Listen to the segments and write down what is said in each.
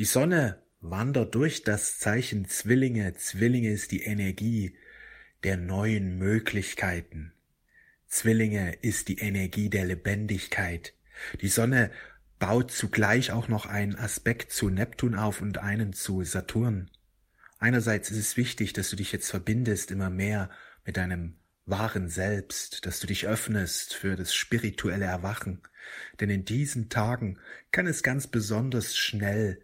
Die Sonne wandert durch das Zeichen Zwillinge. Zwillinge ist die Energie der neuen Möglichkeiten. Zwillinge ist die Energie der Lebendigkeit. Die Sonne baut zugleich auch noch einen Aspekt zu Neptun auf und einen zu Saturn. Einerseits ist es wichtig, dass du dich jetzt verbindest immer mehr mit deinem wahren Selbst, dass du dich öffnest für das spirituelle Erwachen, denn in diesen Tagen kann es ganz besonders schnell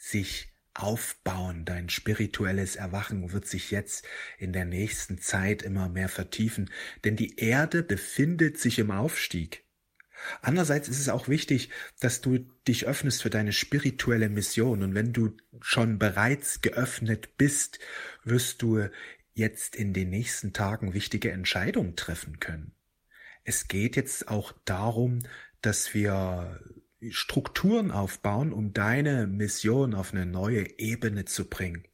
sich aufbauen. Dein spirituelles Erwachen wird sich jetzt in der nächsten Zeit immer mehr vertiefen, denn die Erde befindet sich im Aufstieg. Andererseits ist es auch wichtig, dass du dich öffnest für deine spirituelle Mission. Und wenn du schon bereits geöffnet bist, wirst du jetzt in den nächsten Tagen wichtige Entscheidungen treffen können. Es geht jetzt auch darum, dass wir Strukturen aufbauen, um deine Mission auf eine neue Ebene zu bringen.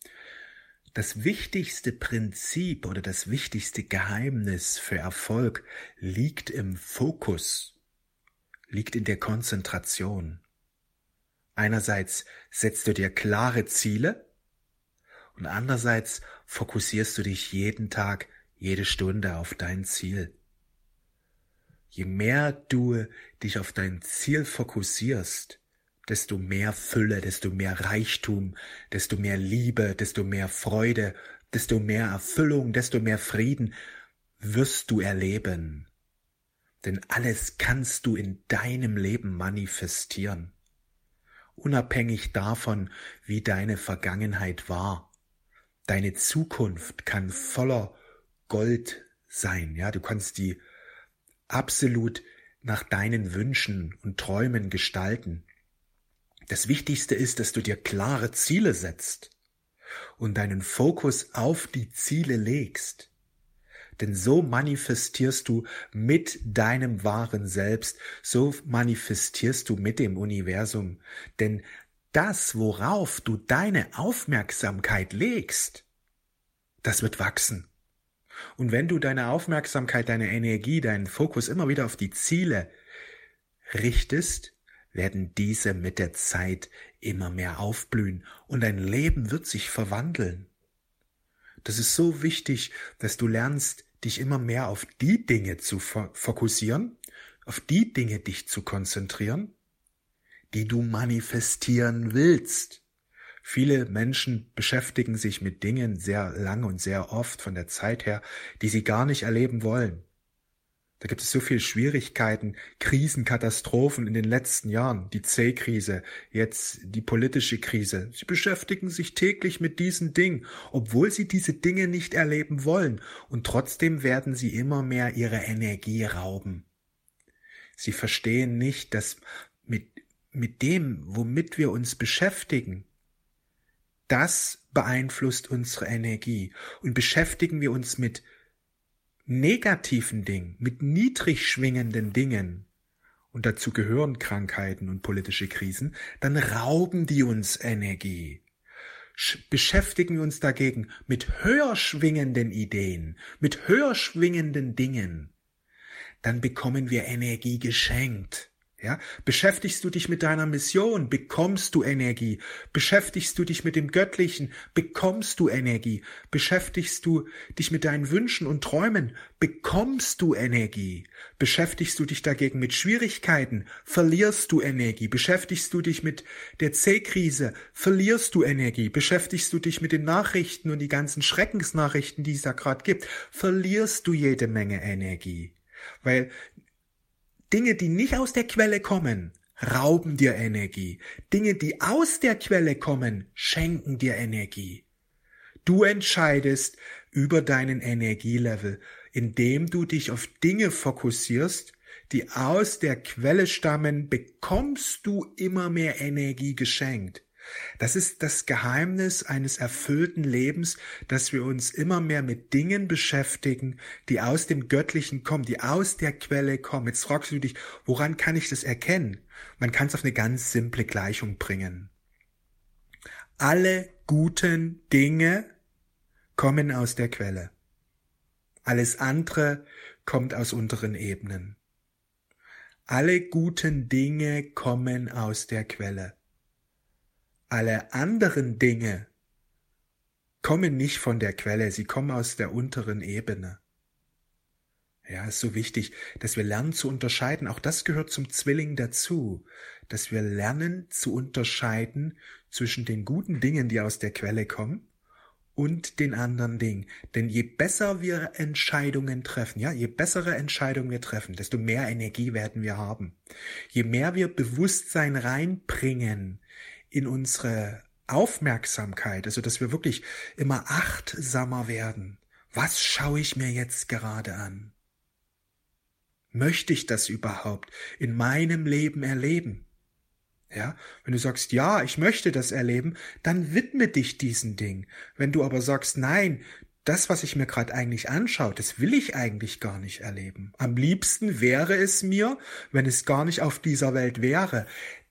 Das wichtigste Prinzip oder das wichtigste Geheimnis für Erfolg liegt im Fokus, liegt in der Konzentration. Einerseits setzt du dir klare Ziele und andererseits fokussierst du dich jeden Tag, jede Stunde auf dein Ziel. Je mehr du dich auf dein Ziel fokussierst, desto mehr Fülle, desto mehr Reichtum, desto mehr Liebe, desto mehr Freude, desto mehr Erfüllung, desto mehr Frieden wirst du erleben. Denn alles kannst du in deinem Leben manifestieren. Unabhängig davon, wie deine Vergangenheit war. Deine Zukunft kann voller Gold sein, ja, du kannst die absolut nach deinen Wünschen und Träumen gestalten. Das Wichtigste ist, dass du dir klare Ziele setzt und deinen Fokus auf die Ziele legst. Denn so manifestierst du mit deinem wahren Selbst, so manifestierst du mit dem Universum. Denn das, worauf du deine Aufmerksamkeit legst, das wird wachsen. Und wenn du deine Aufmerksamkeit, deine Energie, deinen Fokus immer wieder auf die Ziele richtest, werden diese mit der Zeit immer mehr aufblühen und dein Leben wird sich verwandeln. Das ist so wichtig, dass du lernst, dich immer mehr auf die Dinge zu fokussieren, auf die Dinge dich zu konzentrieren, die du manifestieren willst. Viele Menschen beschäftigen sich mit Dingen sehr lang und sehr oft von der Zeit her, die sie gar nicht erleben wollen. Da gibt es so viele Schwierigkeiten, Krisen, Katastrophen in den letzten Jahren, die C-Krise, jetzt die politische Krise. Sie beschäftigen sich täglich mit diesen Dingen, obwohl sie diese Dinge nicht erleben wollen, und trotzdem werden sie immer mehr ihre Energie rauben. Sie verstehen nicht, dass mit, mit dem, womit wir uns beschäftigen, das beeinflusst unsere Energie. Und beschäftigen wir uns mit negativen Dingen, mit niedrig schwingenden Dingen, und dazu gehören Krankheiten und politische Krisen, dann rauben die uns Energie. Beschäftigen wir uns dagegen mit höher schwingenden Ideen, mit höher schwingenden Dingen, dann bekommen wir Energie geschenkt. Ja, beschäftigst du dich mit deiner Mission, bekommst du Energie. Beschäftigst du dich mit dem Göttlichen, bekommst du Energie. Beschäftigst du dich mit deinen Wünschen und Träumen, bekommst du Energie. Beschäftigst du dich dagegen mit Schwierigkeiten, verlierst du Energie. Beschäftigst du dich mit der C-Krise, verlierst du Energie. Beschäftigst du dich mit den Nachrichten und die ganzen Schreckensnachrichten, die es da gerade gibt, verlierst du jede Menge Energie. Weil Dinge, die nicht aus der Quelle kommen, rauben dir Energie. Dinge, die aus der Quelle kommen, schenken dir Energie. Du entscheidest über deinen Energielevel, indem du dich auf Dinge fokussierst, die aus der Quelle stammen, bekommst du immer mehr Energie geschenkt. Das ist das Geheimnis eines erfüllten Lebens, dass wir uns immer mehr mit Dingen beschäftigen, die aus dem Göttlichen kommen, die aus der Quelle kommen. Jetzt fragst du dich, woran kann ich das erkennen? Man kann es auf eine ganz simple Gleichung bringen. Alle guten Dinge kommen aus der Quelle. Alles andere kommt aus unteren Ebenen. Alle guten Dinge kommen aus der Quelle. Alle anderen Dinge kommen nicht von der Quelle, sie kommen aus der unteren Ebene. Ja, ist so wichtig, dass wir lernen zu unterscheiden. Auch das gehört zum Zwilling dazu, dass wir lernen zu unterscheiden zwischen den guten Dingen, die aus der Quelle kommen, und den anderen Dingen. Denn je besser wir Entscheidungen treffen, ja, je bessere Entscheidungen wir treffen, desto mehr Energie werden wir haben. Je mehr wir Bewusstsein reinbringen in unsere Aufmerksamkeit, also dass wir wirklich immer achtsamer werden. Was schaue ich mir jetzt gerade an? Möchte ich das überhaupt in meinem Leben erleben? Ja, wenn du sagst, ja, ich möchte das erleben, dann widme dich diesen Ding. Wenn du aber sagst, nein, das, was ich mir gerade eigentlich anschaue, das will ich eigentlich gar nicht erleben. Am liebsten wäre es mir, wenn es gar nicht auf dieser Welt wäre.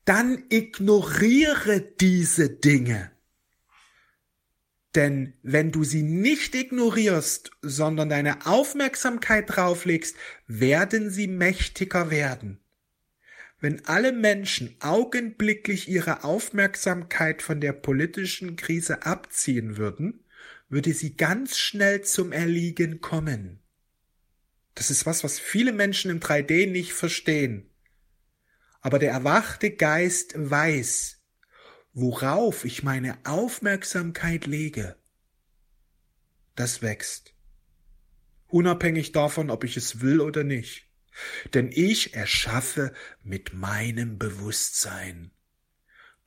Dann ignoriere diese Dinge. Denn wenn du sie nicht ignorierst, sondern deine Aufmerksamkeit drauflegst, werden sie mächtiger werden. Wenn alle Menschen augenblicklich ihre Aufmerksamkeit von der politischen Krise abziehen würden, würde sie ganz schnell zum Erliegen kommen. Das ist was, was viele Menschen im 3D nicht verstehen. Aber der erwachte Geist weiß, worauf ich meine Aufmerksamkeit lege, das wächst. Unabhängig davon, ob ich es will oder nicht. Denn ich erschaffe mit meinem Bewusstsein.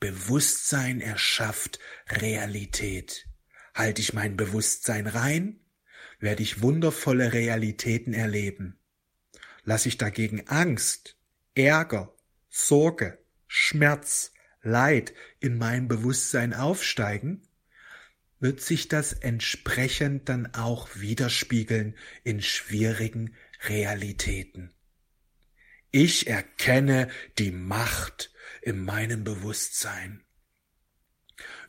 Bewusstsein erschafft Realität. Halte ich mein Bewusstsein rein, werde ich wundervolle Realitäten erleben. Lasse ich dagegen Angst, Ärger, Sorge, Schmerz, Leid in meinem Bewusstsein aufsteigen, wird sich das entsprechend dann auch widerspiegeln in schwierigen Realitäten. Ich erkenne die Macht in meinem Bewusstsein.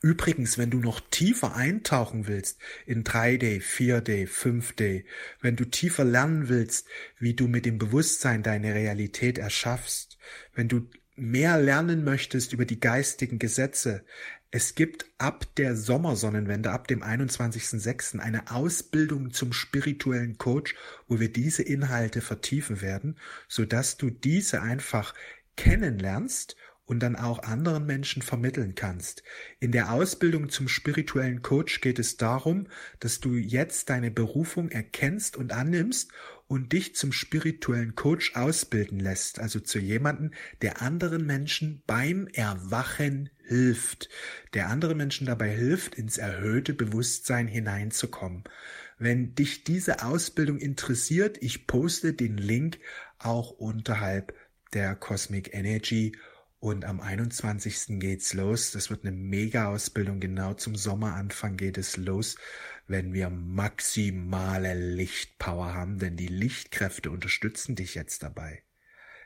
Übrigens, wenn du noch tiefer eintauchen willst in 3D, 4D, 5D, wenn du tiefer lernen willst, wie du mit dem Bewusstsein deine Realität erschaffst, wenn du mehr lernen möchtest über die geistigen Gesetze, es gibt ab der Sommersonnenwende, ab dem 21.06. eine Ausbildung zum spirituellen Coach, wo wir diese Inhalte vertiefen werden, so dass du diese einfach kennenlernst und dann auch anderen Menschen vermitteln kannst. In der Ausbildung zum spirituellen Coach geht es darum, dass du jetzt deine Berufung erkennst und annimmst und dich zum spirituellen Coach ausbilden lässt, also zu jemanden, der anderen Menschen beim Erwachen hilft, der anderen Menschen dabei hilft, ins erhöhte Bewusstsein hineinzukommen. Wenn dich diese Ausbildung interessiert, ich poste den Link auch unterhalb der Cosmic Energy und am 21. geht's los. Das wird eine Mega-Ausbildung. Genau zum Sommeranfang geht es los, wenn wir maximale Lichtpower haben, denn die Lichtkräfte unterstützen dich jetzt dabei.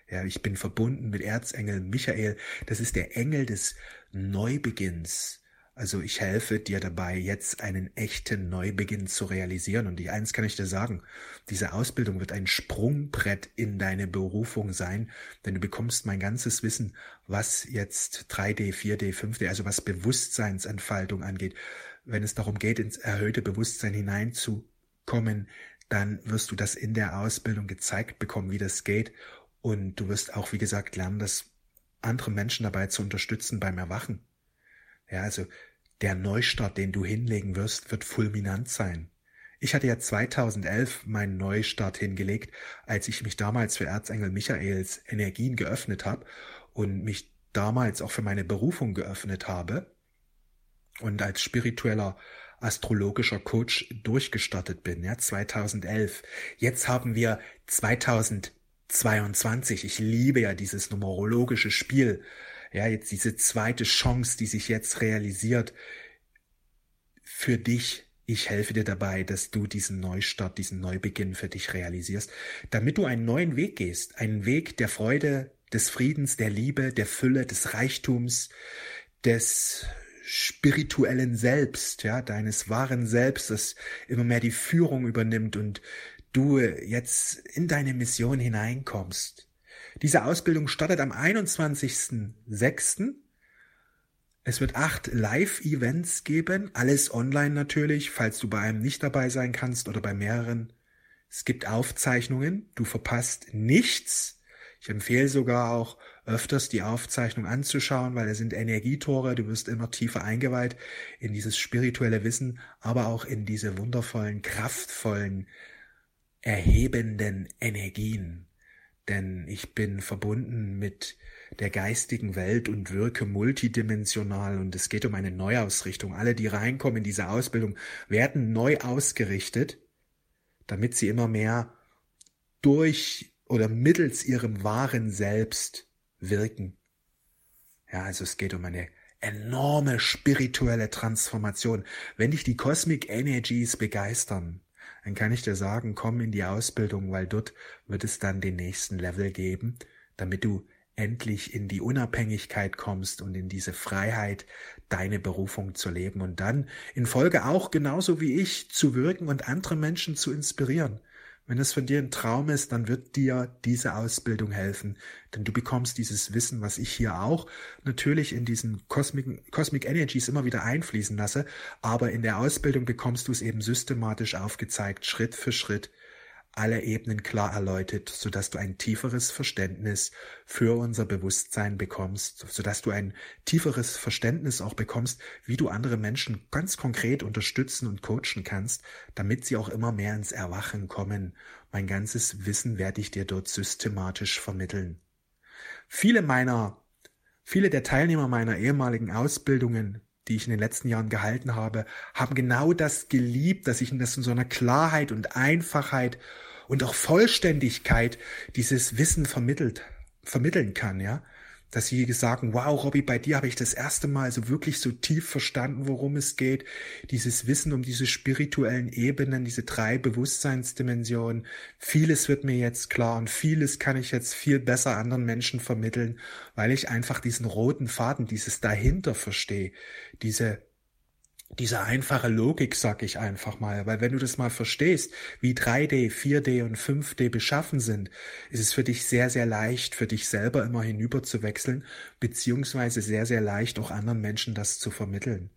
Ja, ich bin verbunden mit Erzengel Michael. Das ist der Engel des Neubeginns. Also ich helfe dir dabei, jetzt einen echten Neubeginn zu realisieren. Und die eins kann ich dir sagen, diese Ausbildung wird ein Sprungbrett in deine Berufung sein, denn du bekommst mein ganzes Wissen, was jetzt 3D, 4D, 5D, also was Bewusstseinsentfaltung angeht. Wenn es darum geht, ins erhöhte Bewusstsein hineinzukommen, dann wirst du das in der Ausbildung gezeigt bekommen, wie das geht. Und du wirst auch, wie gesagt, lernen, das andere Menschen dabei zu unterstützen beim Erwachen. Ja, also der Neustart, den du hinlegen wirst, wird fulminant sein. Ich hatte ja 2011 meinen Neustart hingelegt, als ich mich damals für Erzengel Michaels Energien geöffnet habe und mich damals auch für meine Berufung geöffnet habe und als spiritueller astrologischer Coach durchgestartet bin, ja, 2011. Jetzt haben wir 2022. Ich liebe ja dieses numerologische Spiel ja, jetzt diese zweite Chance, die sich jetzt realisiert, für dich. Ich helfe dir dabei, dass du diesen Neustart, diesen Neubeginn für dich realisierst, damit du einen neuen Weg gehst, einen Weg der Freude, des Friedens, der Liebe, der Fülle, des Reichtums, des spirituellen Selbst, ja, deines wahren Selbst, das immer mehr die Führung übernimmt und du jetzt in deine Mission hineinkommst. Diese Ausbildung startet am 21.06. Es wird acht Live-Events geben, alles online natürlich, falls du bei einem nicht dabei sein kannst oder bei mehreren. Es gibt Aufzeichnungen, du verpasst nichts. Ich empfehle sogar auch öfters die Aufzeichnung anzuschauen, weil es sind Energietore, du wirst immer tiefer eingeweiht in dieses spirituelle Wissen, aber auch in diese wundervollen, kraftvollen, erhebenden Energien. Denn ich bin verbunden mit der geistigen Welt und wirke multidimensional und es geht um eine Neuausrichtung. Alle, die reinkommen in diese Ausbildung, werden neu ausgerichtet, damit sie immer mehr durch oder mittels ihrem wahren Selbst wirken. Ja, also es geht um eine enorme spirituelle Transformation. Wenn dich die Cosmic Energies begeistern, dann kann ich dir sagen, komm in die Ausbildung, weil dort wird es dann den nächsten Level geben, damit du endlich in die Unabhängigkeit kommst und in diese Freiheit, deine Berufung zu leben und dann in Folge auch genauso wie ich zu wirken und andere Menschen zu inspirieren. Wenn es von dir ein Traum ist, dann wird dir diese Ausbildung helfen, denn du bekommst dieses Wissen, was ich hier auch natürlich in diesen Cosmic, Cosmic Energies immer wieder einfließen lasse, aber in der Ausbildung bekommst du es eben systematisch aufgezeigt, Schritt für Schritt, alle Ebenen klar erläutert, sodass du ein tieferes Verständnis für unser Bewusstsein bekommst, sodass du ein tieferes Verständnis auch bekommst, wie du andere Menschen ganz konkret unterstützen und coachen kannst, damit sie auch immer mehr ins Erwachen kommen. Mein ganzes Wissen werde ich dir dort systematisch vermitteln. Viele meiner, viele der Teilnehmer meiner ehemaligen Ausbildungen die ich in den letzten Jahren gehalten habe, haben genau das geliebt, dass ich in das in so einer Klarheit und Einfachheit und auch Vollständigkeit dieses Wissen vermittelt, vermitteln kann, ja dass sie sagen, wow, Robby, bei dir habe ich das erste Mal so wirklich so tief verstanden, worum es geht. Dieses Wissen um diese spirituellen Ebenen, diese drei Bewusstseinsdimensionen. Vieles wird mir jetzt klar und vieles kann ich jetzt viel besser anderen Menschen vermitteln, weil ich einfach diesen roten Faden, dieses dahinter verstehe, diese diese einfache Logik, sag ich einfach mal, weil wenn du das mal verstehst, wie 3D, 4D und 5D beschaffen sind, ist es für dich sehr, sehr leicht, für dich selber immer hinüber zu wechseln, beziehungsweise sehr, sehr leicht auch anderen Menschen das zu vermitteln.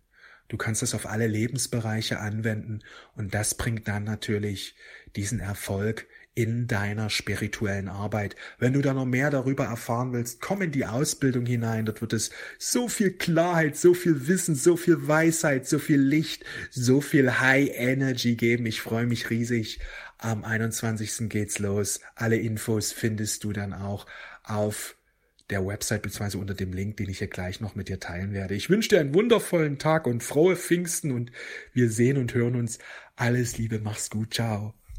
Du kannst das auf alle Lebensbereiche anwenden und das bringt dann natürlich diesen Erfolg in deiner spirituellen Arbeit. Wenn du da noch mehr darüber erfahren willst, komm in die Ausbildung hinein. Dort wird es so viel Klarheit, so viel Wissen, so viel Weisheit, so viel Licht, so viel High Energy geben. Ich freue mich riesig. Am 21. geht's los. Alle Infos findest du dann auch auf der Website bzw. unter dem Link, den ich hier gleich noch mit dir teilen werde. Ich wünsche dir einen wundervollen Tag und frohe Pfingsten und wir sehen und hören uns. Alles Liebe, mach's gut, ciao.